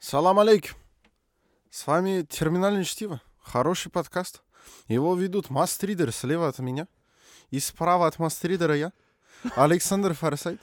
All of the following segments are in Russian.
Салам алейкум. С вами «Терминальное чтиво». Хороший подкаст. Его ведут Мастридер слева от меня. И справа от Мастридера я, Александр Фарсайт.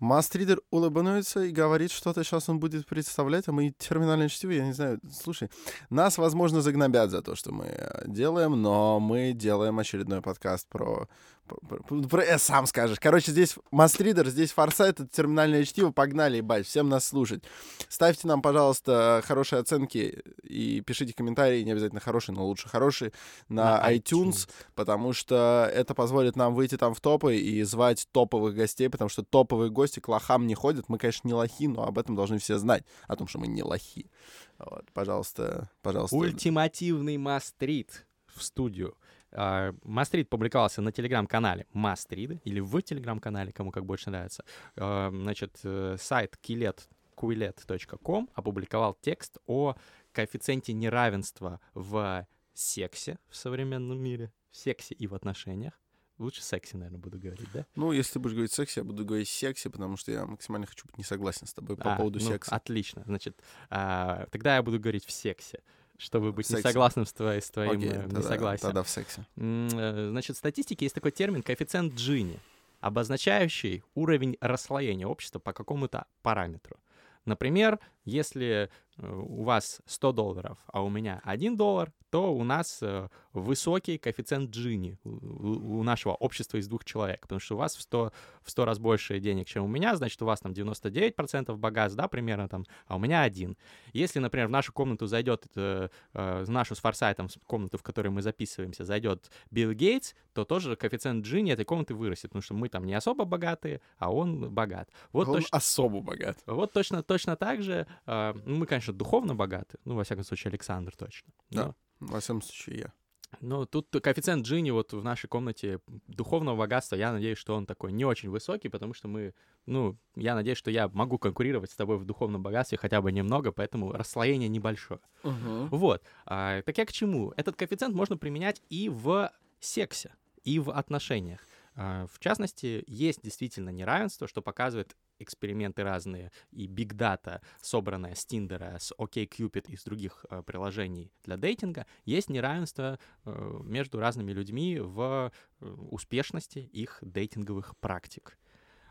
Мастридер улыбается и говорит, что-то сейчас он будет представлять, а мы терминальное чтиво, я не знаю, слушай, нас, возможно, загнобят за то, что мы делаем, но мы делаем очередной подкаст про про, э, сам скажешь. Короче, здесь Мастридер, здесь Форсайт, это терминальное чтиво. Погнали, ебать, всем нас слушать. Ставьте нам, пожалуйста, хорошие оценки и пишите комментарии, не обязательно хорошие, но лучше хорошие, на, на iTunes, iTunes, потому что это позволит нам выйти там в топы и звать топовых гостей, потому что топовые гости к лохам не ходят. Мы, конечно, не лохи, но об этом должны все знать, о том, что мы не лохи. Вот, пожалуйста, пожалуйста. Ультимативный Мастрид в студию. А, Мастрид публиковался на телеграм-канале Мастрид, или в телеграм-канале, кому как больше нравится. А, значит, э, сайт kilet.com опубликовал текст о коэффициенте неравенства в сексе в современном мире, в сексе и в отношениях. Лучше секси, наверное, буду говорить, да? Ну, если ты будешь говорить секси, я буду говорить секси, потому что я максимально хочу быть не согласен с тобой по а, поводу ну, секса. Отлично. Значит, а, тогда я буду говорить в сексе чтобы быть не согласным с, твоей, с твоим okay, э, несогласием. Тогда в сексе. Э, значит, в статистике есть такой термин коэффициент Джини, обозначающий уровень расслоения общества по какому-то параметру. Например, если у вас 100 долларов, а у меня 1 доллар, то у нас э, высокий коэффициент Джини у нашего общества из двух человек, потому что у вас в 100, в 100 раз больше денег, чем у меня, значит, у вас там 99% богатств, да, примерно там, а у меня один. Если, например, в нашу комнату зайдет, э, в нашу с Форсайтом комнату, в которой мы записываемся, зайдет Билл Гейтс, то тоже коэффициент Джини этой комнаты вырастет, потому что мы там не особо богатые, а он богат. Вот он точно, особо богат. Вот точно, точно так же ну, мы, конечно, духовно богаты. Ну, во всяком случае, Александр точно. Но... Да, во всяком случае, я. Ну, тут коэффициент Джинни вот в нашей комнате духовного богатства, я надеюсь, что он такой не очень высокий, потому что мы, ну, я надеюсь, что я могу конкурировать с тобой в духовном богатстве хотя бы немного, поэтому расслоение небольшое. Uh-huh. Вот. А, так я к чему? Этот коэффициент можно применять и в сексе, и в отношениях. А, в частности, есть действительно неравенство, что показывает эксперименты разные и биг дата, собранная с Тиндера, с OkCupid и с других э, приложений для дейтинга, есть неравенство э, между разными людьми в э, успешности их дейтинговых практик.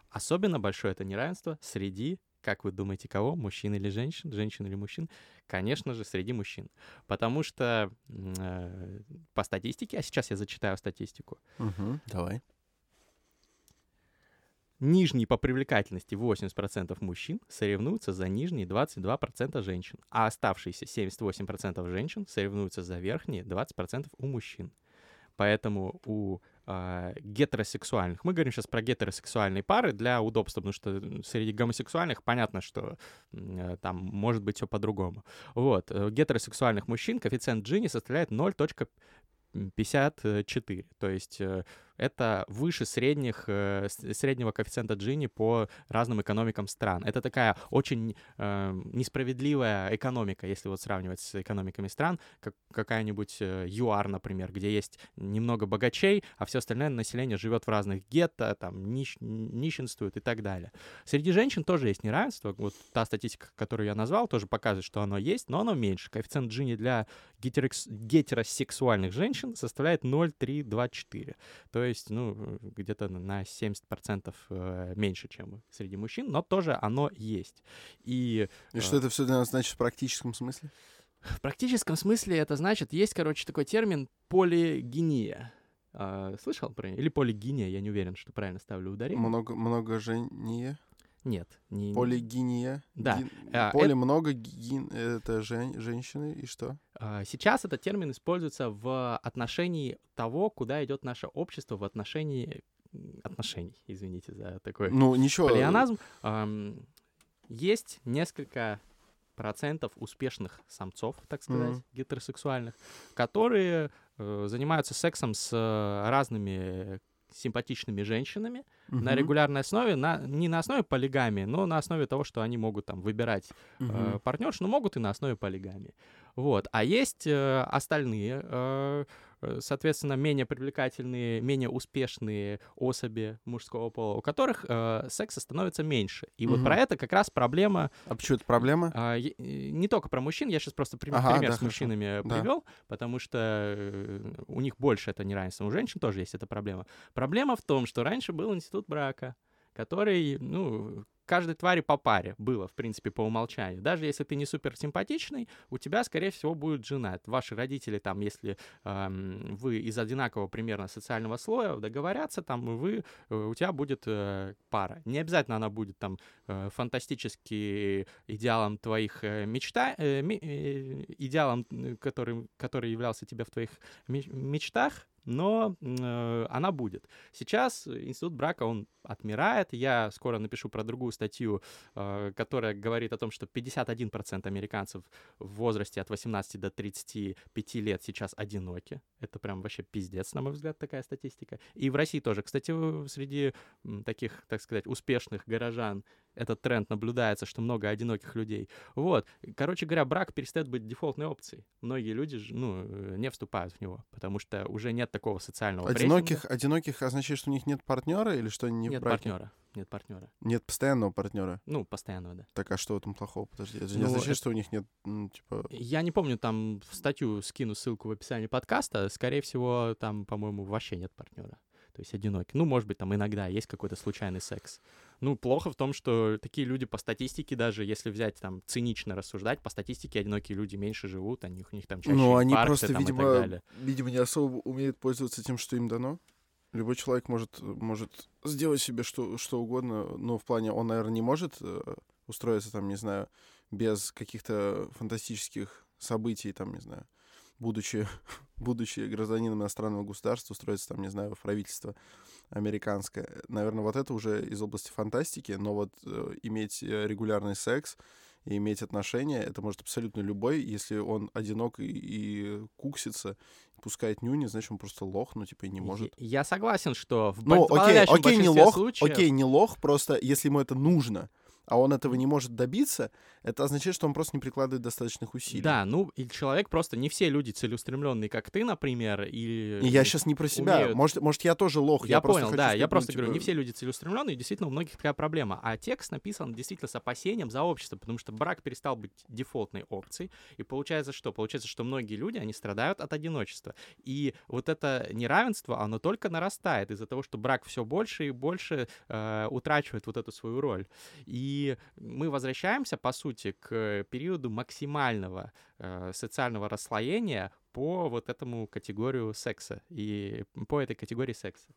Особенно большое это неравенство среди как вы думаете, кого? Мужчин или женщин? Женщин или мужчин? Конечно же, среди мужчин. Потому что э, по статистике, а сейчас я зачитаю статистику. Угу, давай. Нижний по привлекательности 80% мужчин соревнуются за нижние 22% женщин, а оставшиеся 78% женщин соревнуются за верхние 20% у мужчин. Поэтому у э, гетеросексуальных, мы говорим сейчас про гетеросексуальные пары для удобства, потому что среди гомосексуальных понятно, что э, там может быть все по-другому. Вот, у гетеросексуальных мужчин коэффициент Джини составляет 0.54, то есть э, это выше средних, э, среднего коэффициента Джини по разным экономикам стран. Это такая очень э, несправедливая экономика, если вот сравнивать с экономиками стран, как какая-нибудь э, ЮАР, например, где есть немного богачей, а все остальное население живет в разных гетто, там нищ, нищенствует и так далее. Среди женщин тоже есть неравенство. Вот та статистика, которую я назвал, тоже показывает, что оно есть, но оно меньше. Коэффициент Джини для гетеросексуальных женщин составляет 0,324. То есть, ну, где-то на 70% э, меньше, чем среди мужчин, но тоже оно есть. И, И что э, это все для нас значит в практическом смысле? В практическом смысле это значит, есть, короче, такой термин полигения. А, слышал про него? Или полигиния, я не уверен, что правильно ставлю ударение. Много, много жение? Нет. Не... Полигиния? Да. Ги... А, Поле это... много, гин... это жен... женщины, и что? А, сейчас этот термин используется в отношении того, куда идет наше общество в отношении отношений, извините за такой ну, ничего. полианазм. Есть несколько процентов успешных самцов, так сказать, mm-hmm. гетеросексуальных, которые э, занимаются сексом с разными симпатичными женщинами, на Мгм. регулярной основе, на, не на основе полигамии, но на основе того, что они могут там выбирать Мгм. э, партнерш, но могут и на основе полигамии. Вот. А есть э, остальные, э, соответственно, менее привлекательные, менее успешные особи мужского пола, у которых э, секса становится меньше. И вот Мгм. про это как раз проблема А почему это проблема? а, э, не только про мужчин, я сейчас просто прим- Ага, пример да, с хорошо. мужчинами Да. привел, потому что э, у них больше это неравенство. У женщин тоже есть эта проблема. Проблема в том, что раньше был институт брака, который, ну, каждой твари по паре было, в принципе, по умолчанию. Даже если ты не супер симпатичный, у тебя, скорее всего, будет жена. Ваши родители, там, если эм, вы из одинакового примерно социального слоя договорятся, там, вы, э, у тебя будет э, пара. Не обязательно она будет там э, фантастически идеалом твоих э, мечта, э, э, идеалом, который, который являлся тебе в твоих ме- мечтах, но э, она будет. Сейчас институт брака, он отмирает. Я скоро напишу про другую статью, э, которая говорит о том, что 51% американцев в возрасте от 18 до 35 лет сейчас одиноки. Это прям вообще пиздец, на мой взгляд, такая статистика. И в России тоже. Кстати, среди таких, так сказать, успешных горожан этот тренд наблюдается, что много одиноких людей. Вот. Короче говоря, брак перестает быть дефолтной опцией. Многие люди ну, э, не вступают в него, потому что уже нет такого социального прессинга. Одиноких, одиноких означает, что у них нет партнера или что они не нет в браке? партнера. Нет партнера. Нет постоянного партнера. Ну, постоянного, да. Так а что в этом плохого? Подожди, это же не Ну, означает, это- что у них нет, м, типа... Я не помню, там в статью скину ссылку в описании подкаста. Скорее всего, там, по-моему, вообще нет партнера. То есть одинокий. Ну, может быть, там иногда есть какой-то случайный секс. Ну, плохо в том, что такие люди по статистике, даже если взять там цинично рассуждать, по статистике одинокие люди меньше живут, они, у них там чаще Ну, они инфаркты просто, там и так видимо, далее. видимо, не особо умеют пользоваться тем, что им дано. Любой человек может, может сделать себе что, что угодно. Ну, в плане, он, наверное, не может э, устроиться, там, не знаю, без каких-то фантастических событий, там, не знаю, будучи, будучи гражданином иностранного государства, устроиться, там, не знаю, в правительство американское. Наверное, вот это уже из области фантастики, но вот э, иметь э, регулярный секс и иметь отношения, это может абсолютно любой, если он одинок и, и куксится, пускает нюни, значит, он просто лох, ну, типа, и не может. Я согласен, что в Ну, окей, окей, не лох, случаев... окей, не лох, просто если ему это нужно, а он этого не может добиться, это означает, что он просто не прикладывает достаточных усилий. Да, ну, и человек просто... Не все люди целеустремленные, как ты, например. И я сейчас не про себя. умеют- Может, может, я тоже лох. Я, просто понял, да, сказать, я ну, просто говорю, не типа, все люди целеустремленные, и действительно у многих такая проблема. А текст написан действительно с опасением за общество, потому что брак перестал быть дефолтной опцией, и получается что? Получается, что многие люди, они страдают от одиночества. И вот это неравенство, оно только нарастает из-за того, что брак все больше и больше э, утрачивает вот эту свою роль. И мы возвращаемся, по сути, к периоду максимального э, социального расслоения по вот этому категорию секса и по этой категории секса.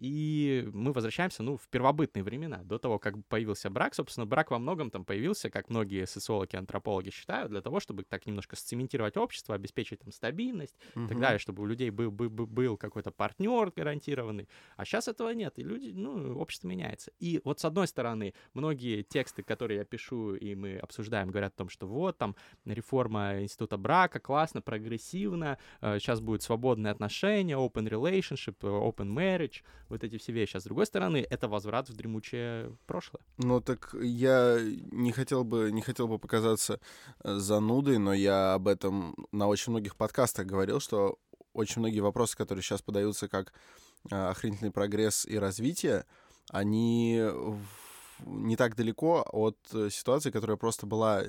И мы возвращаемся, ну, в первобытные времена, до того, как появился брак. Собственно, брак во многом там появился, как многие социологи, антропологи считают, для того, чтобы так немножко сцементировать общество, обеспечить там стабильность и так далее, чтобы у людей был, был, был- какой-то партнер гарантированный. А сейчас этого нет, и люди, ну, общество меняется. И вот с одной стороны, многие тексты, которые я пишу и мы обсуждаем, говорят о том, что вот там реформа института брака, классно, прогрессивно, э, сейчас будет свободные отношения, open relationship, э, open marriage, вот эти все вещи. А с другой стороны, это возврат в дремучее прошлое. Ну так я не хотел бы, не хотел бы показаться э, занудой, но я об этом на очень многих подкастах говорил, что очень многие вопросы, которые сейчас подаются как э, охренительный прогресс и развитие, они не так далеко от э, ситуации, которая просто была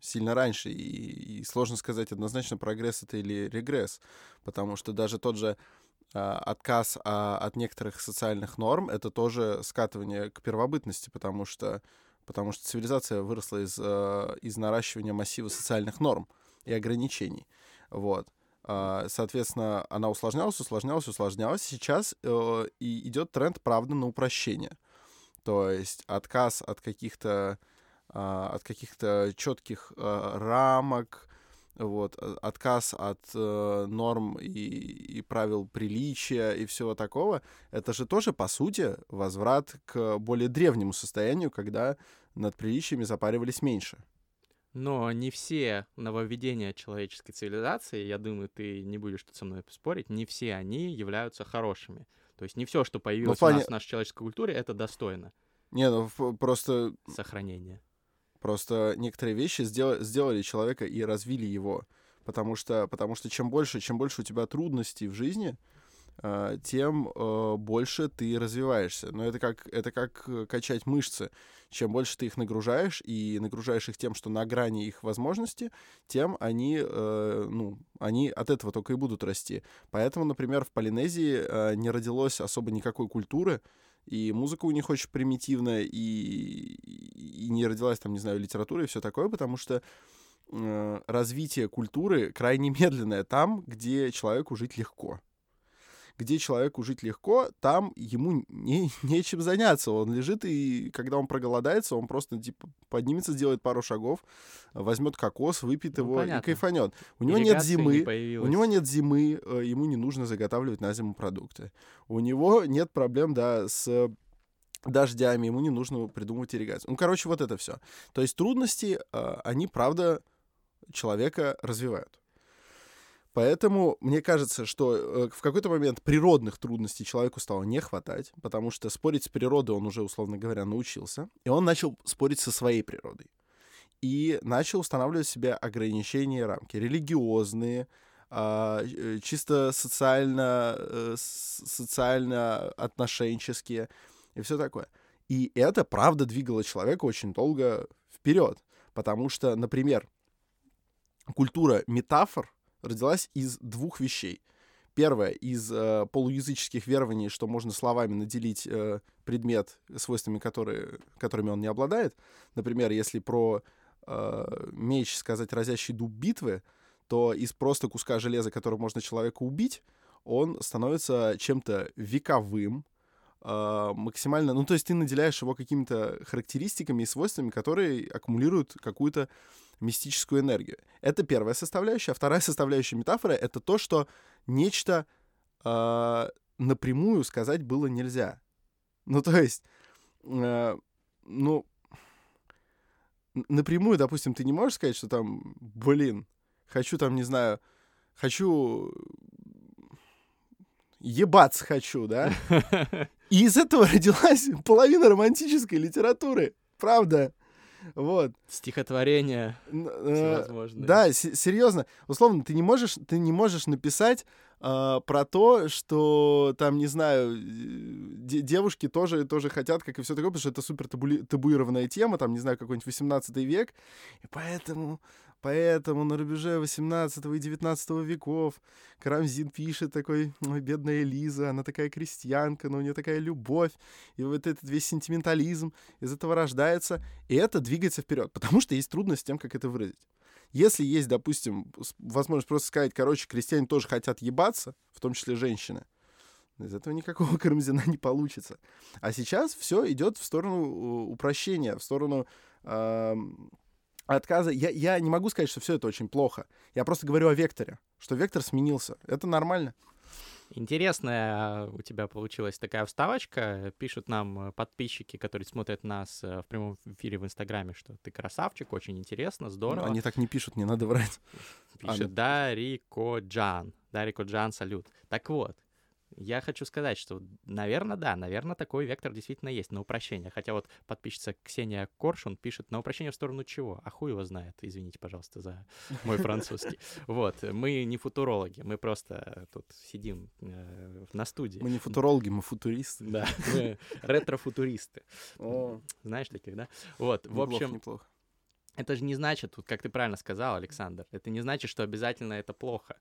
сильно раньше. И, и сложно сказать однозначно, прогресс это или регресс. Потому что даже тот же отказ а, от некоторых социальных норм это тоже скатывание к первобытности, потому что, потому что цивилизация выросла из, э, из наращивания массива социальных норм и ограничений. Вот. А, Соответственно, она усложнялась, усложнялась, усложнялась. Сейчас э, и идет тренд, правда, на упрощение. То есть отказ от каких-то а, от каких-то четких а, рамок, вот, а- отказ от э, норм и, и правил приличия и всего такого, это же тоже, по сути, возврат к более древнему состоянию, когда над приличиями запаривались меньше. Но не все нововведения человеческой цивилизации, я думаю, ты не будешь тут со мной спорить, не все они являются хорошими. То есть не все, что появилось плане- у нас в нашей человеческой культуре, это достойно Не, ну просто, сохранения. Просто некоторые вещи сделали, сделали человека и развили его. Потому что, потому что чем больше, чем больше у тебя трудностей в жизни, э, тем э, больше ты развиваешься. Но это как, это как э, качать мышцы. Чем больше ты их нагружаешь и нагружаешь их тем, что на грани их возможности, тем они, ну, они от этого только и будут расти. Поэтому, например, в Полинезии не родилось особо никакой культуры, и музыка у них очень примитивная, и, и не родилась там, не знаю, литература и все такое, потому что э, развитие культуры крайне медленное там, где человеку жить легко. Где человеку жить легко, там ему не, нечем заняться. Он лежит, и когда он проголодается, он просто типа поднимется, сделает пару шагов, возьмет кокос, выпьет Ну, его и понятно. кайфанет. У него нет Ирригации не зимы, у него нет зимы, э, ему не нужно заготавливать на зиму продукты. У него нет проблем, да, с дождями, ему не нужно придумывать ирригацию. Ну, короче, вот это все. То есть трудности, э, они, правда, человека развивают. Поэтому мне кажется, что э, в какой-то момент природных трудностей человеку стало не хватать, потому что спорить с природой он уже, условно говоря, научился, и он начал спорить со своей природой. И начал устанавливать себе ограничения и рамки. Религиозные, а, э, чисто социально, э, социально отношенческие и все такое. И это, правда, двигало человека очень долго вперед. Потому что, например, культура метафор родилась из двух вещей. Первое, из э, полуязыческих верований, что можно словами наделить э, предмет свойствами, которые, которыми он не обладает. Например, если про э, меч сказать разящий дуб битвы, то из просто куска железа, которым можно человека убить, он становится чем-то вековым, э, максимально... Ну, то есть ты наделяешь его какими-то характеристиками и свойствами, которые аккумулируют какую-то мистическую энергию. Это первая составляющая. А вторая составляющая метафоры — это то, что нечто э, напрямую сказать было нельзя. Ну, то есть, э, ну, напрямую, допустим, ты не можешь сказать, что там, блин, хочу там, не знаю, хочу ебаться хочу, да? И из этого родилась половина романтической литературы. Правда. Вот. Стихотворение э, всевозможные. Да, се- серьезно. Условно, ты не можешь, ты не можешь написать э, про то, что там, не знаю, э, де- девушки тоже, тоже хотят, как и все такое, потому что это супер табуированная тема, там, не знаю, какой-нибудь 18 век. И поэтому, поэтому на рубеже 18 и 19 веков Карамзин пишет такой, ой, бедная Лиза, она такая крестьянка, но у нее такая любовь, и вот этот весь сентиментализм из этого рождается, и это двигается вперед, потому что есть трудность с тем, как это выразить. Если есть, допустим, возможность просто сказать, короче, крестьяне тоже хотят ебаться, в том числе женщины, из этого никакого Карамзина не получится. А сейчас все идет в сторону э, упрощения, в сторону ам, отказа. Я, я не могу сказать, что все это очень плохо. Я просто говорю о векторе, что вектор сменился. Это нормально. Интересная у тебя получилась такая вставочка. Пишут нам э, подписчики, которые смотрят нас э, в прямом эфире в Инстаграме, что ты красавчик, очень интересно, здорово. Они так не пишут, не надо врать. Пишет Дарико Джан. Дарико Джан, салют. Так вот, я хочу сказать, что, наверное, да, наверное, такой вектор действительно есть на упрощение. Хотя вот подписчица Ксения Коршун пишет на упрощение в сторону чего? А хуй его знает. Извините, пожалуйста, за мой французский. Вот, мы не футурологи, мы просто тут сидим э, на студии. Мы не футурологи, мы футуристы. Да, мы ретро-футуристы. Знаешь таких, да? Вот, в неплохо, общем, неплохо. Это же не значит, вот как ты правильно сказал, Александр, это не значит, что обязательно это плохо.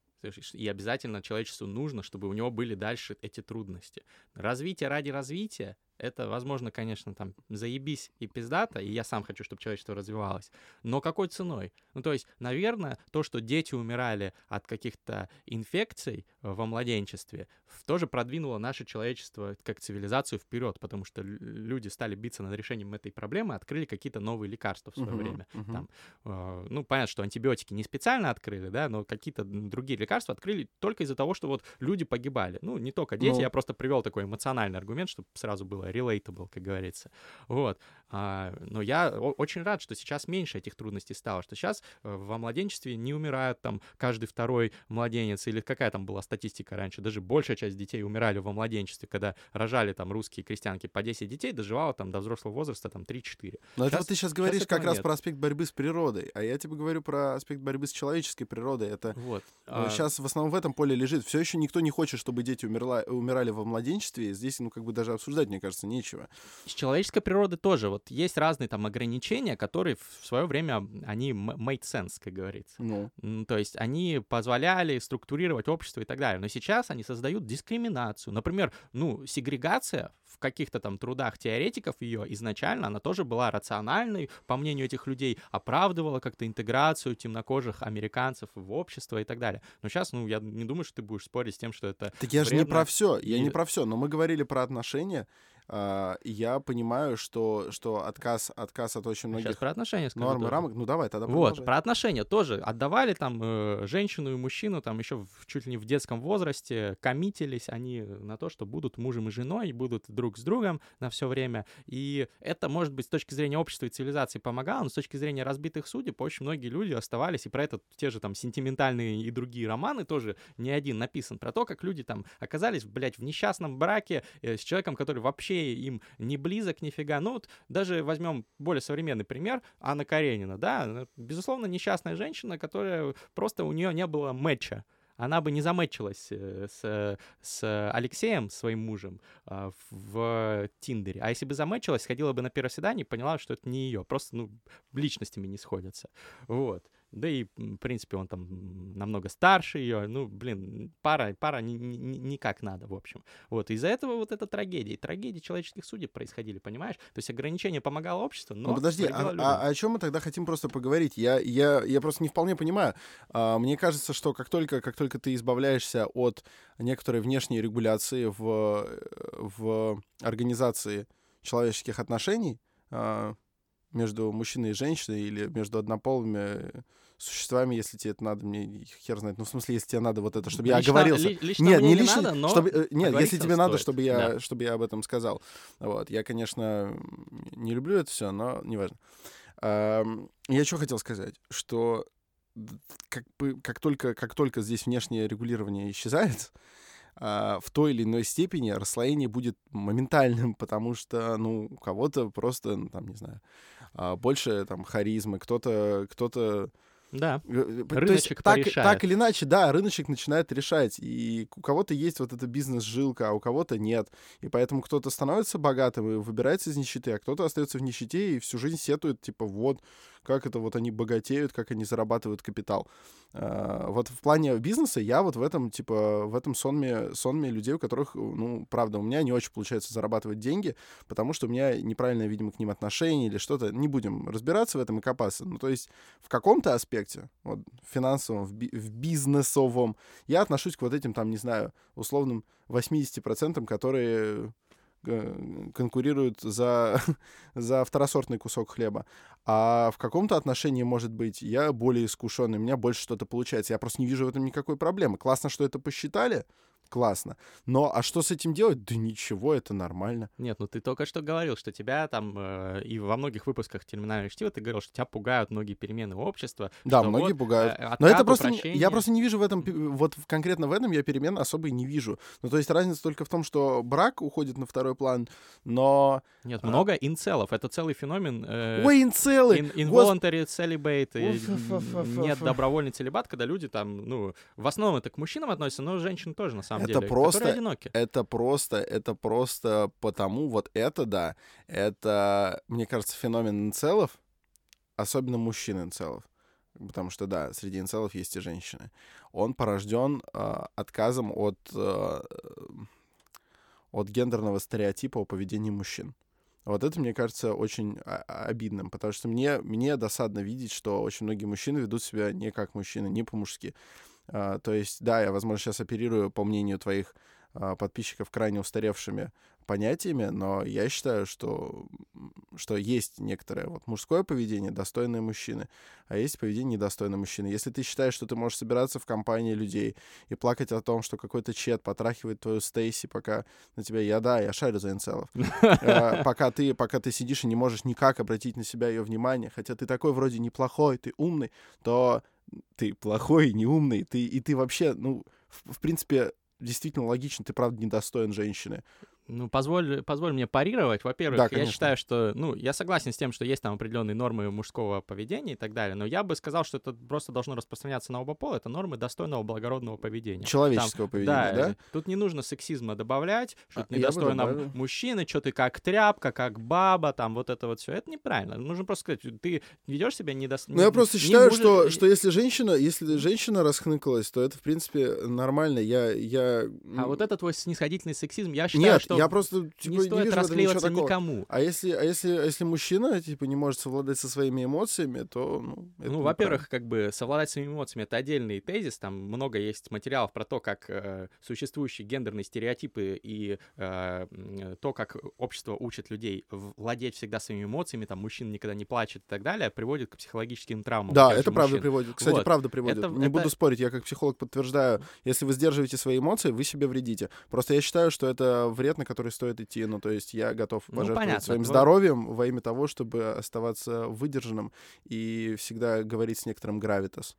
И обязательно человечеству нужно, чтобы у него были дальше эти трудности. Развитие ради развития, это, возможно, конечно, там заебись и пиздато, и я сам хочу, чтобы человечество развивалось. Но какой ценой? Ну, то есть, наверное, то, что дети умирали от каких-то инфекций э, во младенчестве, тоже продвинуло наше человечество как цивилизацию вперед, потому что лю- люди стали биться над решением этой проблемы, открыли какие-то новые лекарства в свое Мгм, время. мгм. Там, э, ну, понятно, что антибиотики не специально открыли, да, но какие-то другие лекарства открыли только из-за того, что вот люди погибали. Ну, не только дети, Ну. я просто привел такой эмоциональный аргумент, чтобы сразу было relatable, как говорится. Вот. А, но я очень рад, что сейчас меньше этих трудностей стало, что сейчас э, во младенчестве не умирают там каждый второй младенец, или какая там была статистика раньше, даже большая часть детей умирали во младенчестве, когда рожали там русские крестьянки по 10 детей, доживало там до взрослого возраста там 3-4. Но это вот ты сейчас говоришь сейчас как раз нет. про аспект борьбы с природой, а я тебе говорю про аспект борьбы с человеческой природой. Это вот. сейчас а... в основном в этом поле лежит. Все еще никто не хочет, чтобы дети умерла, умирали во младенчестве. Здесь, ну, как бы даже обсуждать, мне кажется, нечего. С человеческой природой тоже. Вот есть разные там ограничения, которые в свое время, они made sense, как говорится. Ну. То есть они позволяли структурировать общество и так далее. Но сейчас они создают дискриминацию. Например, ну, сегрегация в каких-то там трудах теоретиков ее изначально, она тоже была рациональной, по мнению этих людей, оправдывала как-то интеграцию темнокожих американцев в общество и так далее. Но сейчас, ну, я не думаю, что ты будешь спорить с тем, что это Так я же не про все, я и... не про все, но мы говорили про отношения, Uh, я понимаю, что, что отказ, отказ от очень многих Сейчас про отношения скажу норм и рамок. Ну давай, тогда Вот, про отношения тоже. Отдавали там э, женщину и мужчину там еще в, чуть ли не в детском возрасте, коммитились они на то, что будут мужем и женой, будут друг с другом на все время. И это, может быть, с точки зрения общества и цивилизации помогало, но с точки зрения разбитых судеб очень многие люди оставались, и про это те же там сентиментальные и другие романы тоже не один написан, про то, как люди там оказались, блядь, в несчастном браке э, с человеком, который вообще им не близок нифига. Ну вот даже возьмем более современный пример, Анна Каренина, да, безусловно, несчастная женщина, которая просто у нее не было матча она бы не замечилась э, с, с Алексеем, своим мужем, а, в Тиндере. А если бы замечилась, сходила бы на первое свидание и поняла, что это не ее. Просто, ну, личностями не сходятся. Вот. Да и, в принципе, он там намного старше ее. Ну, блин, пара, пара ни, ни, никак надо, в общем. Вот, из-за этого вот эта трагедия. Трагедии человеческих судеб происходили, понимаешь? То есть ограничение помогало обществу, но... Ну, подожди, а, а, о чем мы тогда хотим просто поговорить? Я, я, я просто не вполне понимаю. А, мне кажется, что как только, как только ты избавляешься от некоторой внешней регуляции в, в организации человеческих отношений, а, между мужчиной и женщиной или между однополыми существами, если тебе это надо, мне хер знает. Ну, в смысле, если тебе надо вот это, чтобы лично, я оговорился. Ли, лично нет, не лично, надо, но чтобы, э, нет, если тебе надо, чтобы я, да. чтобы я об этом сказал. Вот, я, конечно, не люблю это все, но неважно. Я что хотел сказать, что как, бы, как, только, как только здесь внешнее регулирование исчезает, а, в той или иной степени расслоение будет моментальным, потому что, ну, у кого-то просто, ну, там, не знаю, а, больше там харизмы, кто-то, кто-то да. Э, э, рыночек так, так или иначе, да, рыночек начинает решать. И у кого-то есть вот эта бизнес-жилка, а у кого-то нет. И поэтому кто-то становится богатым и выбирается из нищеты, а кто-то остается в нищете и всю жизнь сетует, типа, вот, как это вот они богатеют, как они зарабатывают капитал. А, вот в плане бизнеса я вот в этом, типа, в этом сонме, сонме людей, у которых, ну, правда, у меня не очень получается зарабатывать деньги, потому что у меня неправильное, видимо, к ним отношение или что-то. Не будем разбираться в этом и копаться. Ну, то есть в каком-то аспекте, вот, финансовом, в, би- в бизнесовом, я отношусь к вот этим, там, не знаю, условным 80%, которые конкурируют за, за второсортный кусок хлеба. А в каком-то отношении, может быть, я более искушенный, у меня больше что-то получается. Я просто не вижу в этом никакой проблемы. Классно, что это посчитали, классно. Но а что с этим делать? Да ничего, это нормально. Нет, ну ты только что говорил, что тебя там э, и во многих выпусках терминального чтива ты говорил, что тебя пугают многие перемены общества. Да, многие вот, пугают. Э, Но это просто прощения... я просто не вижу в этом вот конкретно в этом я перемен особо и не вижу. Ну то есть разница только в том, что брак уходит на второй план, но нет, а... много инцелов. Это целый феномен. Э, Ой, инцелы. In, involuntary celibate. Нет добровольный целебат, когда люди там, ну, в основном это к мужчинам относятся, но женщины тоже на самом это деле, просто, одиноки. Это просто, это просто потому, вот это, да, это, мне кажется, феномен инцелов, особенно мужчин инцелов, потому что, да, среди инцелов есть и женщины. Он порожден э, отказом от, э, от гендерного стереотипа о поведении мужчин. Вот это, мне кажется, очень обидным, потому что мне, мне досадно видеть, что очень многие мужчины ведут себя не как мужчины, не по-мужски. Uh, то есть, да, я, возможно, сейчас оперирую по мнению твоих а, подписчиков крайне устаревшими понятиями, но я считаю, что, что есть некоторое вот мужское поведение, достойное мужчины, а есть поведение недостойное мужчины. Если ты считаешь, что ты можешь собираться в компании людей и плакать о том, что какой-то чет потрахивает твою Стейси, пока на тебя... Я, да, я шарю за инцелов. Э, пока ты, пока ты сидишь и не можешь никак обратить на себя ее внимание, хотя ты такой вроде неплохой, ты умный, то ты плохой, неумный, ты, и ты вообще, ну, в, в принципе, действительно логично, ты правда недостоин женщины. Ну, позволь, позволь мне парировать. Во-первых, Да, я считаю, что, ну, я согласен с тем, что есть там определенные нормы мужского поведения и так далее, но я бы сказал, что это просто должно распространяться на оба пола. Это нормы достойного благородного поведения. Человеческого поведения, да? э, Тут не нужно сексизма добавлять, что А, бы недостойно мужчины, что ты как тряпка, как баба, там вот это вот все. Это неправильно. Нужно просто сказать, ты ведешь себя недостойно. Ну, я просто считаю, что, что если женщина, если женщина расхныкалась, то это, в принципе, нормально. Я, я... А вот это твой снисходительный сексизм, я считаю, Нет, что я просто типа, не не, стоит вижу расклеиваться никому. А если, а если, а если мужчина, типа, не может совладать со своими эмоциями, то, ну, Ну, во-первых, как бы совладать своими эмоциями это отдельный тезис. Там много есть материалов про то, как э, существующие гендерные стереотипы и э, то, как общество учит людей владеть всегда своими эмоциями, там мужчина никогда не плачет и так далее, приводит к психологическим травмам. Да, это правда мужчин. приводит. Кстати, Вот. правда приводит. Это- не это- буду спорить, я как психолог подтверждаю, если вы сдерживаете свои эмоции, вы себе вредите. Просто я считаю, что это вред, на который стоит идти. Ну, то есть я готов Ну, пожертвовать понятно, своим твой- здоровьем во имя того, чтобы оставаться выдержанным и всегда говорить с некоторым гравитас.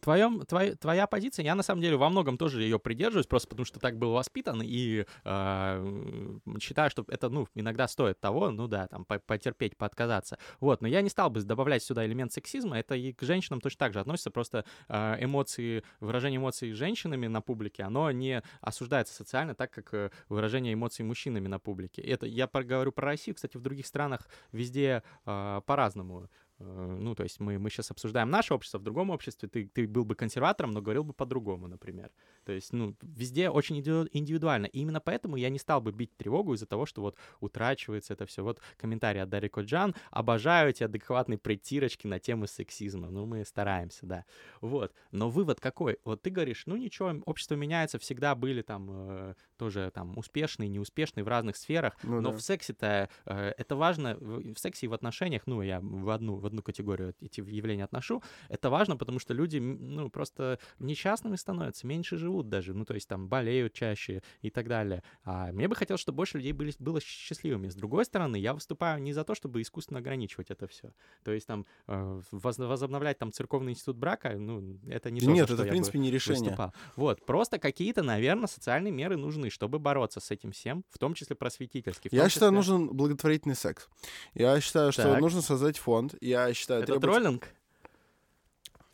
Твоем, твоя, твоя позиция, я на самом деле во многом тоже ее придерживаюсь, просто потому что так был воспитан, и э, считаю, что это, ну, иногда стоит того, ну да, там, по- потерпеть, поотказаться. Вот, но я не стал бы добавлять сюда элемент сексизма, это и к женщинам точно так же относится, просто э, эмоции, выражение эмоций женщинами на публике, оно не осуждается социально так, как э, выражение эмоций мужчинами на публике. Это я говорю про Россию, кстати, в других странах везде э, по-разному. Э, Ну, то есть мы, мы сейчас обсуждаем наше общество, в другом обществе ты, ты был бы консерватором, но говорил бы по-другому, например. То есть, ну, везде очень индивиду- индивидуально. И именно поэтому я не стал бы бить тревогу из-за того, что вот утрачивается это все. Вот комментарий от Дарьи Коджан. Обожаю эти адекватные притирочки на тему сексизма. Ну, мы стараемся, да. Вот. Но вывод какой? Вот ты говоришь, ну, ничего, общество меняется, всегда были там э, тоже там успешные, неуспешные в разных сферах. Ну Но да. в сексе-то э, это важно, в в сексе и в отношениях, ну, я в одну, в одну категорию эти явления отношу, это важно, потому что люди, ну, просто несчастными становятся, меньше живут даже, ну, то есть там болеют чаще и так далее. А мне бы хотелось, чтобы больше людей были, было счастливыми. С другой стороны, я выступаю не за то, чтобы искусственно ограничивать это все. То есть там э, воз- возобновлять там церковный институт брака, ну, это не то, Нет, что это, в принципе, не решение. выступал. Вот, просто какие-то, наверное, социальные меры нужны, чтобы бороться с этим всем, в том числе просветительские. в Я том считаю, числе- нужен благотворительный секс. Я считаю, что Так. нужно создать фонд. Я считаю, Это требовать- троллинг?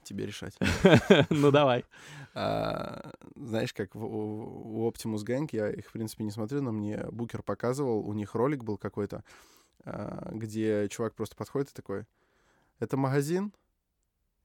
тебе решать. Ну, давай. А, знаешь, как у, Optimus Gang, я их, в принципе, не смотрю, но мне Букер показывал, у них ролик был какой-то, а, где чувак просто подходит и такой, это магазин?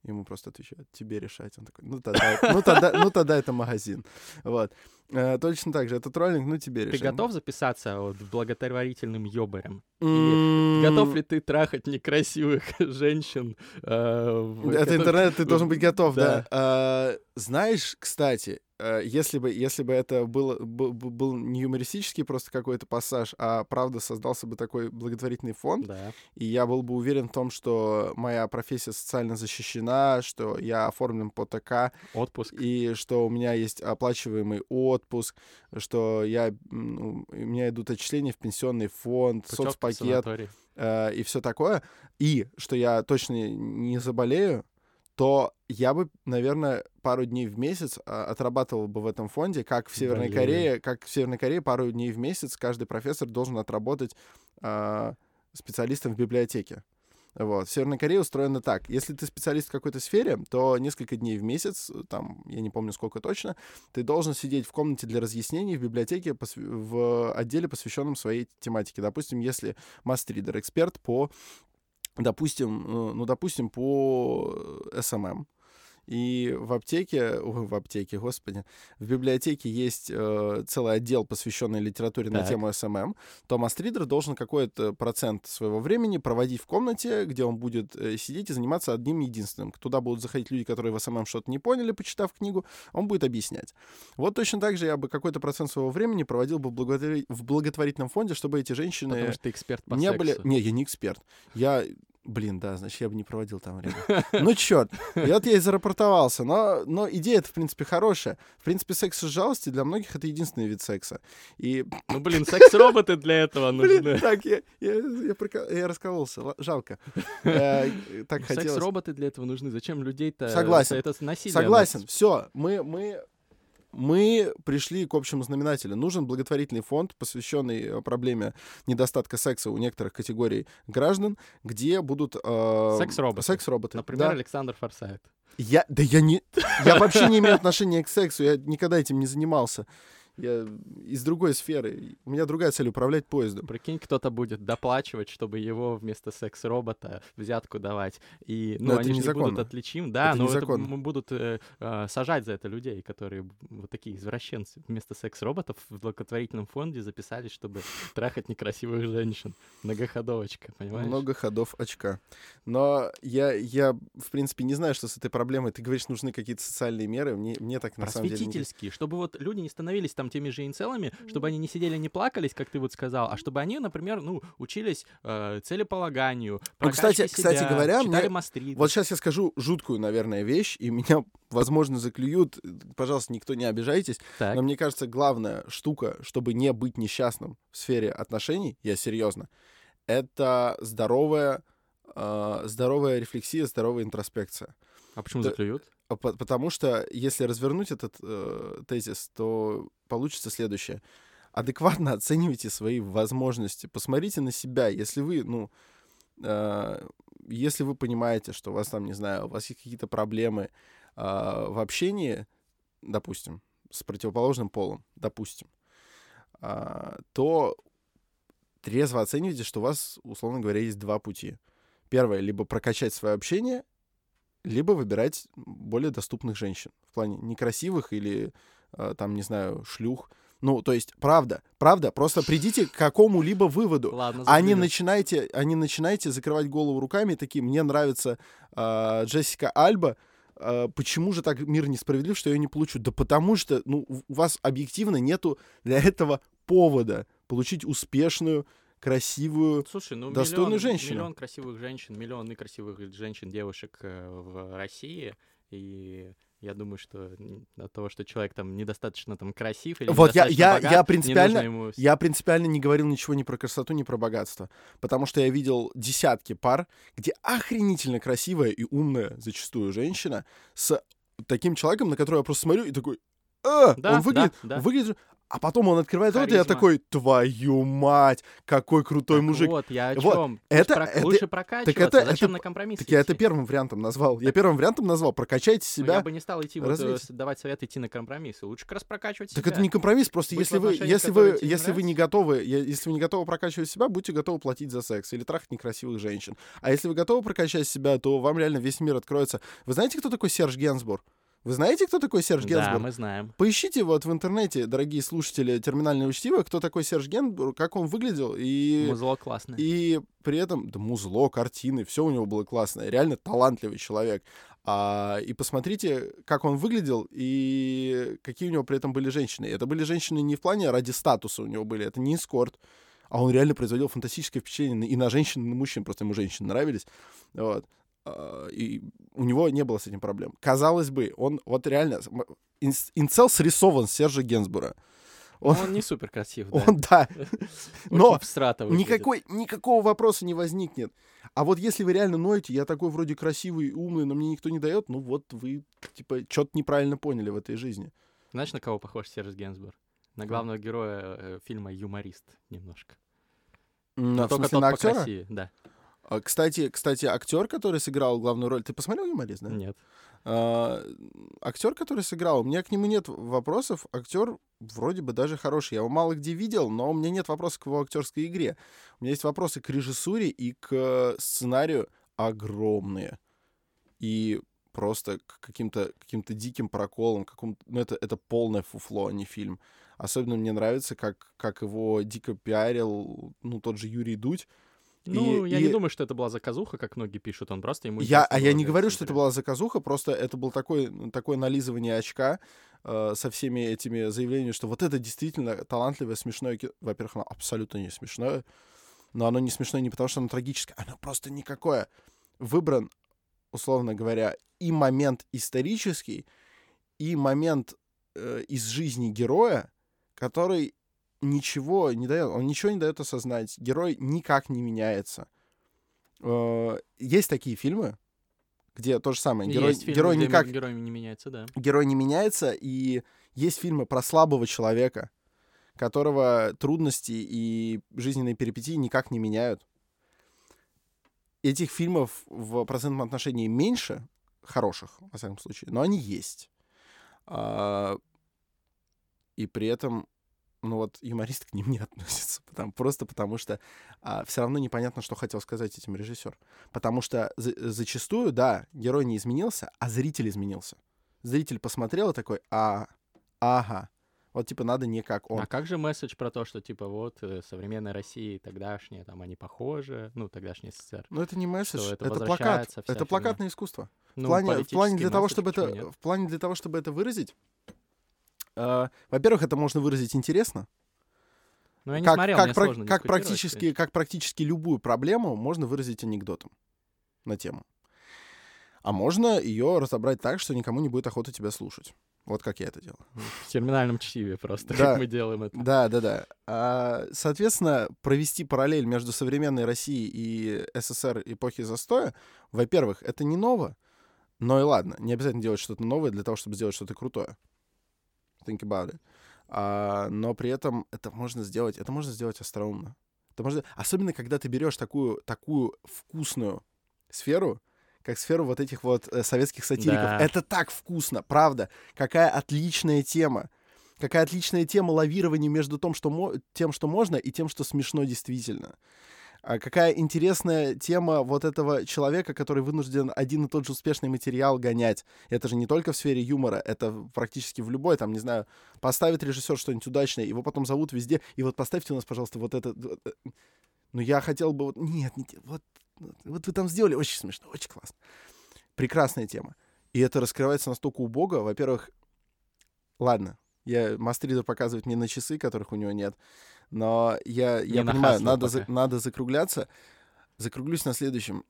Ему просто отвечают, тебе решать. Он такой, ну тогда, ну тогда, ну тогда это магазин. Вот. А, точно так же, это троллинг, ну тебе Ты решать. готов записаться вот благотворительным ёбарем? М, Готов ли ты трахать некрасивых женщин? э, в- Это интернет, ты должен быть готов, да. Да. А, знаешь, кстати, э, если бы, если бы это было, бу- был не юмористический просто какой-то пассаж, а правда создался бы такой благотворительный фонд, Да. и я был бы уверен в том, что моя профессия социально защищена, что я оформлен по ТК, Отпуск. и что у меня есть оплачиваемый отпуск, что я, ну, у меня идут отчисления в пенсионный фонд, путёвка в соцпакет, э, и все такое, и что я точно не заболею, то я бы, наверное, пару дней в месяц а, отрабатывал бы в этом фонде, как в Северной Блин. Корее, как в Северной Корее пару дней в месяц каждый профессор должен отработать а, специалистом в библиотеке. Вот. В Северной Корее устроено так. Если ты специалист в какой-то сфере, то несколько дней в месяц, там, я не помню сколько точно, ты должен сидеть в комнате для разъяснений в библиотеке в отделе, посвященном своей тематике. Допустим, если мастридер, эксперт по, допустим, ну, ну, допустим, по SMM, и в аптеке, ой, в аптеке, господи, в библиотеке есть э, целый отдел, посвященный литературе на Так. тему SMM, то мастридер должен какой-то процент своего времени проводить в комнате, где он будет э, сидеть и заниматься одним единственным. Туда будут заходить люди, которые в SMM что-то не поняли, почитав книгу, он будет объяснять. Вот точно так же я бы какой-то процент своего времени проводил бы в, благотвори- в благотворительном фонде, чтобы эти женщины Потому что ты эксперт по не сексу. были... Не, я не эксперт. Я... Блин, да, значит, я бы не проводил там время. Ну, черт. И вот я и зарапортовался. Но, но идея-то, в принципе, хорошая. В принципе, секс из жалости для многих это единственный вид секса. И, Ну, блин, секс-роботы для этого блин, нужны. так, я, я, я, прока- я раскололся. Жалко. Э, Так хотелось. Секс-роботы для этого нужны. Зачем людей-то... Согласен. Это насилие. Согласен. Все. Мы, мы, мы пришли к общему знаменателю. Нужен благотворительный фонд, посвященный э, проблеме недостатка секса у некоторых категорий граждан, где будут... э, Секс-роботы. Секс-роботы. Например, Да. Александр Форсайт. Я, да я не, я вообще не имею отношения к сексу, я никогда этим не занимался. Я из другой сферы. У меня другая цель — управлять поездом. Прикинь, кто-то будет доплачивать, чтобы его вместо секс-робота взятку давать. И, ну, Но это они не незаконно. будут отличим. Да, Это но это незаконно. м- будут э, э, сажать за это людей, которые вот такие извращенцы. Вместо секс-роботов в благотворительном фонде записались, чтобы трахать некрасивых женщин. Многоходовочка, понимаешь? Много ходов очка. Но я, я, в принципе, не знаю, что с этой проблемой. Ты говоришь, нужны какие-то социальные меры. Мне, мне так на самом деле... не- Просветительские, чтобы вот люди не становились там теми же инцелами, чтобы они не сидели, не плакались, как ты вот сказал, а чтобы они, например, ну, учились э, целеполаганию, Ну, кстати- прокачке кстати себя, говоря, читали мне-. Вот сейчас я скажу жуткую, наверное, вещь, и меня, возможно, заклюют. Пожалуйста, никто не обижайтесь. Так. Но мне кажется, главная штука, чтобы не быть несчастным в сфере отношений, я серьезно, это здоровая, э, здоровая рефлексия, здоровая интроспекция. А почему да- заклюют? А по- Потому что если развернуть этот э, тезис, то получится следующее. Адекватно оценивайте свои возможности. Посмотрите на себя. Если вы, ну, э, если вы понимаете, что у вас там, не знаю, у вас есть какие-то проблемы э, в общении, допустим, с противоположным полом, допустим, а, то трезво оценивайте, что у вас, условно говоря, есть два пути. Первое, либо прокачать свое общение, либо выбирать более доступных женщин. В плане некрасивых или, э, там, не знаю, шлюх. Ну, то есть, правда, правда, просто придите к какому-либо выводу. Ладно, А не начинайте, а не начинайте закрывать голову руками, такие, мне нравится э, Джессика Альба, э, почему же так мир несправедлив, что я ее не получу? Да потому что, ну, у у вас объективно нету для этого повода получить успешную, красивую... Слушай, ну достойную миллион, женщину. миллион красивых женщин, миллионы красивых женщин, девушек э, в России, и я думаю, что от того, что человек там недостаточно там красив или Вот я- я- богат, я не принципиально- нужно ему... Я принципиально не говорил ничего ни про красоту, ни про богатство. Потому что я видел десятки пар, где охренительно красивая и умная зачастую женщина с таким человеком, на которого я просто смотрю и такой... «А, Да, он выглядит, да, да. выглядит... А потом он открывает рот, и я Харизма. такой, твою мать, какой крутой Так мужик. Вот, я о Вот, чем? это- Лучше, это- лучше прокачиваться, это- зачем это- на компромисс Так я это идти? первым вариантом назвал. Я первым вариантом назвал, прокачайте Ну, себя. я бы не стал идти вот, э, развить. давать совет идти на компромиссы. Лучше как раз прокачивать Так себя. это не компромисс, просто Быть если вы, если вы, если вы не готовы, если вы не готовы прокачивать себя, будьте готовы платить за секс или трахать некрасивых женщин. А если вы готовы прокачать себя, то вам реально весь мир откроется. Вы знаете, кто такой Серж Генсбур? Вы знаете, кто такой Серж Да, Генсбур? мы знаем. Поищите вот в интернете, дорогие слушатели терминальной учтивы, кто такой Серж Генсбур, как он выглядел и Музло классное. и при этом, да, музло, картины, все у него было классное. Реально талантливый человек. А, и посмотрите, как он выглядел и какие у него при этом были женщины. Это были женщины не в плане ради статуса у него были, это не эскорт. А он реально производил фантастическое впечатление и на женщин, и на мужчин. Просто ему женщины нравились. Вот. А, И у него не было с этим проблем. Казалось бы, он вот реально... Инцел срисован с Сержа Генсбура. Он, Он, не супер красив, да. он, да, но. Никакой, никакого вопроса не возникнет. А вот если вы реально ноете, я такой вроде красивый умный, но мне никто не дает, ну вот вы, типа, что-то неправильно поняли в этой жизни. Знаешь, на кого похож Серж Генсбур? На главного героя э, фильма «Юморист» немножко. На, Но в только смысле, на актера? покрасивее, да. А, Кстати, кстати, актер, который сыграл главную роль, ты посмотрел «Юморист», да? Нет. А, актер, который сыграл, у меня к нему нет вопросов. Актер вроде бы даже хороший. Я его мало где видел, но у меня нет вопросов к его актерской игре. У меня есть вопросы к режиссуре и к сценарию огромные. И просто к каким-то каким диким проколом, каком ну, это, это полное фуфло, а не фильм. Особенно мне нравится, как, как его дико пиарил, ну, тот же Юрий Дудь. Ну, и, я и... не думаю, что это была заказуха, как многие пишут, он просто ему... Я, а я не говорю, что это была заказуха, просто это был такой, такое нализывание очка э, со всеми этими заявлениями, что вот это действительно талантливое, смешное кино. Во-первых, оно абсолютно не смешное, но оно не смешное не потому, что оно трагическое, оно просто никакое. Выбран, условно говоря, и момент исторический, и момент э, из жизни героя, который ничего не дает, он ничего не дает осознать. Герой никак не меняется. Э, есть такие фильмы, где то же самое. Герой, есть фильмы, герой где никак... Герой не меняется, да. Герой не меняется, и есть фильмы про слабого человека, которого трудности и жизненные перипетии никак не меняют. Этих фильмов в процентном отношении меньше, хороших, во всяком случае, но они есть. А, и при этом ну вот юморист к ним не относится, потому, просто потому что а, все равно непонятно, что хотел сказать этим режиссер. Потому что за, зачастую, да, герой не изменился, а зритель изменился. Зритель посмотрел и такой, а, ага, вот типа надо не как он. А как же месседж про то, что типа вот э, современная Россия тогдашняя, там они похожи, ну тогдашний СССР. Ну это не месседж, это, это плакат, это плакатное искусство. Ну, в плане, в плане для того, чтобы это, нет? в плане для того, чтобы это выразить, Uh, во-первых, это можно выразить интересно. Ну, я не как, смотрел, как, мне про, сложно как, практически, как практически любую проблему можно выразить анекдотом на тему. А можно ее разобрать так, что никому не будет охоты тебя слушать. Вот как я это делаю. В терминальном чтиве просто, да, как мы делаем это. Да, да, да. А, соответственно, провести параллель между современной Россией и СССР эпохи застоя, во-первых, это не ново, но и ладно, не обязательно делать что-то новое для того, чтобы сделать что-то крутое think about it. А, но при этом это можно сделать, это можно сделать остроумно. Это можно, особенно когда ты берешь такую, такую вкусную сферу, как сферу вот этих вот э, советских сатириков. Да. Это так вкусно, правда. Какая отличная тема. Какая отличная тема лавирования между том, что тем, что можно, и тем, что смешно действительно. А какая интересная тема вот этого человека, который вынужден один и тот же успешный материал гонять. Это же не только в сфере юмора, это практически в любой, там, не знаю, поставит режиссер что-нибудь удачное, его потом зовут везде, и вот поставьте у нас, пожалуйста, вот это... Э, ну, я хотел бы... Вот, нет, нет, вот, вот вы там сделали очень смешно, очень классно. Прекрасная тема. И это раскрывается настолько убого. Во-первых, ладно, я Мастридер показывает мне на часы, которых у него нет. Но я, я понимаю, надо, за, надо закругляться. Закруглюсь на следующем.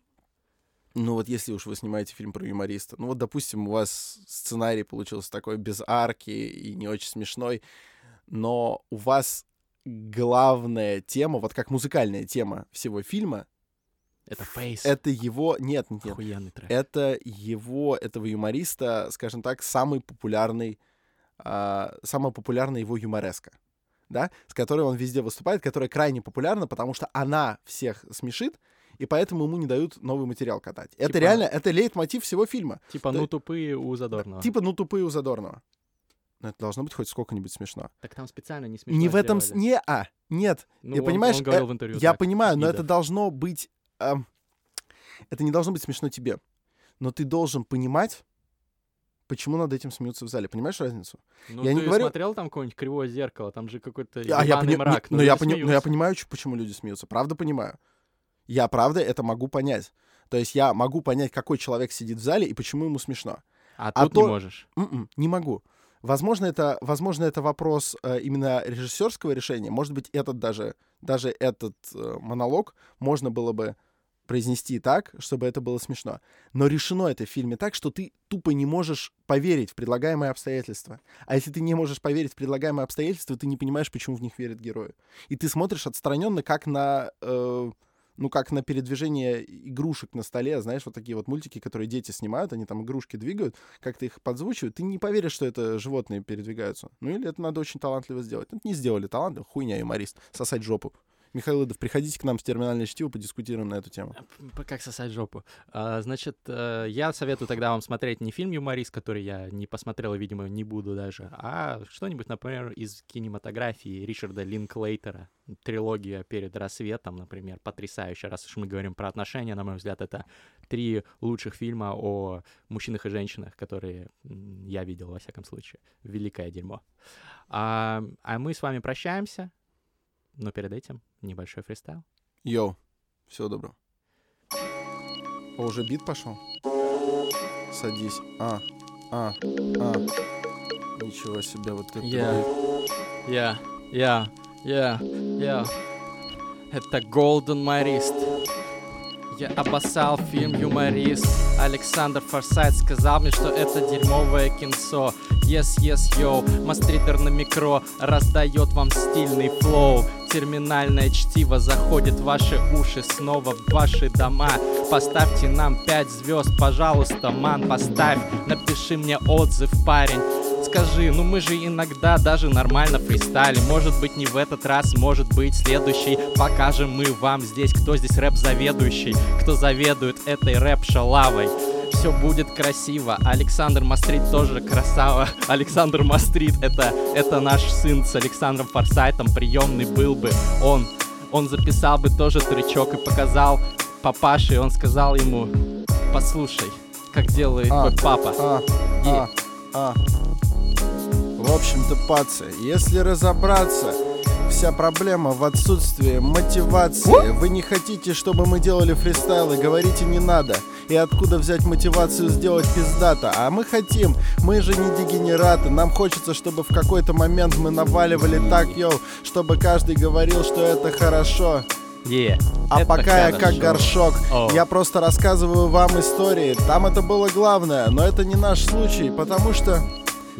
Ну вот если уж вы снимаете фильм про юмориста, ну вот, допустим, у вас сценарий получился такой без арки и не очень смешной, но у вас главная тема, вот как музыкальная тема всего фильма, это фейс. Это его... Нет, нет, нет. трек. Это его, этого юмориста, скажем так, самый популярный, а, самая популярная его юмореска да, с которой он везде выступает, которая крайне популярна, потому что она всех смешит, и поэтому ему не дают новый материал катать. Типа, это реально, это лейтмотив всего фильма. Типа, ну тупые у Задорнова. Типа, ну тупые у Задорнова. Но это должно быть хоть сколько-нибудь смешно. Так там специально не смешно Не в этом... Не, а, нет. Ну, я он, понимаешь, он говорил э, в интервью я так, понимаю, но это должно быть... э, это не должно быть смешно тебе. Но ты должен понимать, почему над этим смеются в зале. Понимаешь разницу? Ну, я ты не говорю... смотрел там какое-нибудь кривое зеркало, там же какой-то А я пони... мрак. но, люди я пони... но я смеются. понимаю, почему люди смеются. Правда понимаю. Я правда это могу понять. То есть я могу понять, какой человек сидит в зале и почему ему смешно. А а тут то- не можешь. М-м, не могу. Возможно, это, возможно, это вопрос э, именно режиссерского решения. Может быть, этот даже, даже этот э, монолог можно было бы произнести так, чтобы это было смешно. Но решено это в фильме так, что ты тупо не можешь поверить в предлагаемые обстоятельства. А если ты не можешь поверить в предлагаемые обстоятельства, ты не понимаешь, почему в них верят герои. И ты смотришь отстраненно, как на... э, ну, как на передвижение игрушек на столе, знаешь, вот такие вот мультики, которые дети снимают, они там игрушки двигают, как-то их подзвучивают, ты не поверишь, что это животные передвигаются. Ну, или это надо очень талантливо сделать. Это не сделали талантливо, хуйня, юморист, сосать жопу. Михаил Идов, приходите к нам с терминальной чтиво, подискутируем на эту тему. Как сосать жопу. А, Значит, э, я советую тогда вам смотреть не фильм «Юморист», который я не посмотрел и, видимо, не буду даже, а что-нибудь, например, из кинематографии Ричарда Линклейтера. Трилогия «Перед рассветом», например, потрясающая. Раз уж мы говорим про отношения, на мой взгляд, это три лучших фильма о мужчинах и женщинах, которые я видел, во всяком случае. Великое дерьмо. А, а мы с вами прощаемся, но перед этим небольшой фристайл. Йоу, всего доброго. О, уже бит пошел? Садись. А, а, а. Ничего себе, вот это... Я, я, я, я, я. Это Golden Марист. Я обоссал фильм «Юморист». Александр Форсайт сказал мне, что это дерьмовое кинцо. Yes, yes, yo, мастритер на микро раздает вам стильный флоу. Терминальное чтиво заходит в ваши уши, снова в ваши дома. Поставьте нам 5 звезд, пожалуйста, ман, поставь. Напиши мне отзыв, парень. Скажи, ну мы же иногда даже нормально фристайлим Может быть не в этот раз, может быть следующий Покажем мы вам здесь, кто здесь рэп-заведующий Кто заведует этой рэп-шалавой все будет красиво. Александр Мастрит тоже красава. Александр Мастрит это, это наш сын с Александром Форсайтом. Приемный был бы он. Он записал бы тоже трючок и показал папаше. И он сказал ему, послушай, как делает А, твой папа. А, а, а. В общем-то, пацы, если разобраться, вся проблема в отсутствии мотивации. Вы не хотите, чтобы мы делали фристайлы, говорите не надо. И откуда взять мотивацию сделать пиздато? А мы хотим, мы же не дегенераты. Нам хочется, чтобы в какой-то момент мы наваливали так, йоу, чтобы каждый говорил, что это хорошо. Е. А Это пока я как горшок, О. я просто рассказываю вам истории. Там это было главное, но это не наш случай, потому что...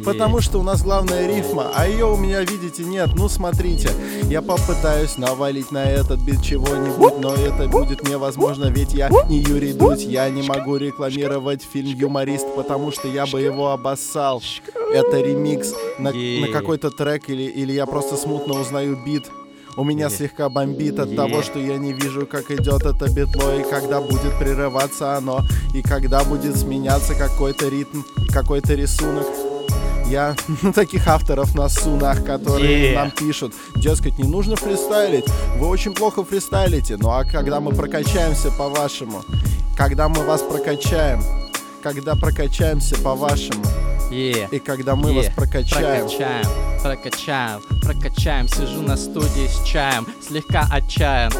Потому что у нас главная рифма, а ее у меня, видите, нет. Ну, смотрите, я попытаюсь навалить на этот бит чего-нибудь, но это будет невозможно, ведь я не Юрий Дудь, я не могу рекламировать фильм «Юморист», потому что я бы его обоссал. Это ремикс на, на какой-то трек или, или я просто смутно узнаю бит. У меня Е. слегка бомбит от Е. того, что я не вижу, как идет это битло, и когда будет прерываться оно, и когда будет сменяться какой-то ритм, какой-то рисунок. Я на таких авторов на сунах, которые Е. нам пишут, дескать, не нужно фристайлить, вы очень плохо фристайлите, ну а когда мы прокачаемся по-вашему, когда мы вас прокачаем, когда прокачаемся по-вашему, Е. и когда мы Е. вас прокачаем, Прокачаем, прокачаем, прокачаем. Сижу на студии с чаем, слегка отчаян.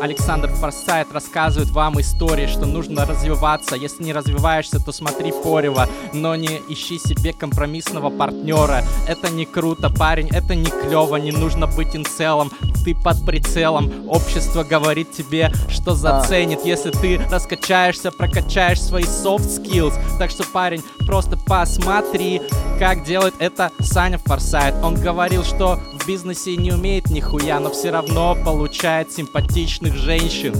Александр Форсайт рассказывает вам истории, что нужно развиваться. Если не развиваешься, то смотри порево, но не ищи себе компромиссного партнера. Это не круто, парень, это не клево, не нужно быть инцелом. Ты под прицелом. Общество говорит тебе, что заценит, если ты раскачаешься, прокачаешь свои soft skills. Так что, парень, просто посмотри, как делает это Саня Форсайт. Он говорил, что бизнесе не умеет нихуя, но все равно получает симпатичных женщин.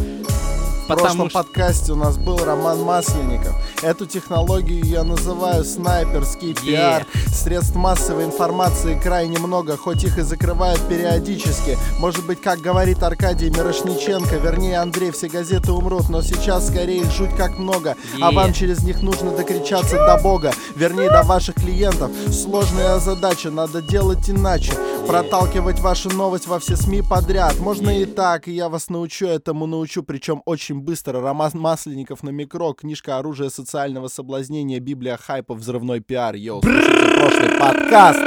В прошлом Потому что... подкасте у нас был Роман Масленников. Эту технологию я называю снайперский пиар. Средств массовой информации крайне много, хоть их и закрывают периодически. Может быть, как говорит Аркадий Мирошниченко, вернее Андрей, все газеты умрут, но сейчас скорее их жуть как много. А Е. вам через них нужно докричаться до бога, вернее до ваших клиентов. Сложная задача, надо делать иначе. Проталкивать вашу новость во все СМИ подряд. Можно и так, и я вас научу этому научу, причем очень быстро. Роман Масленников на микро, книжка «Оружие социального соблазнения», Библия хайпа, взрывной пиар. Йоу, прошлый подкаст.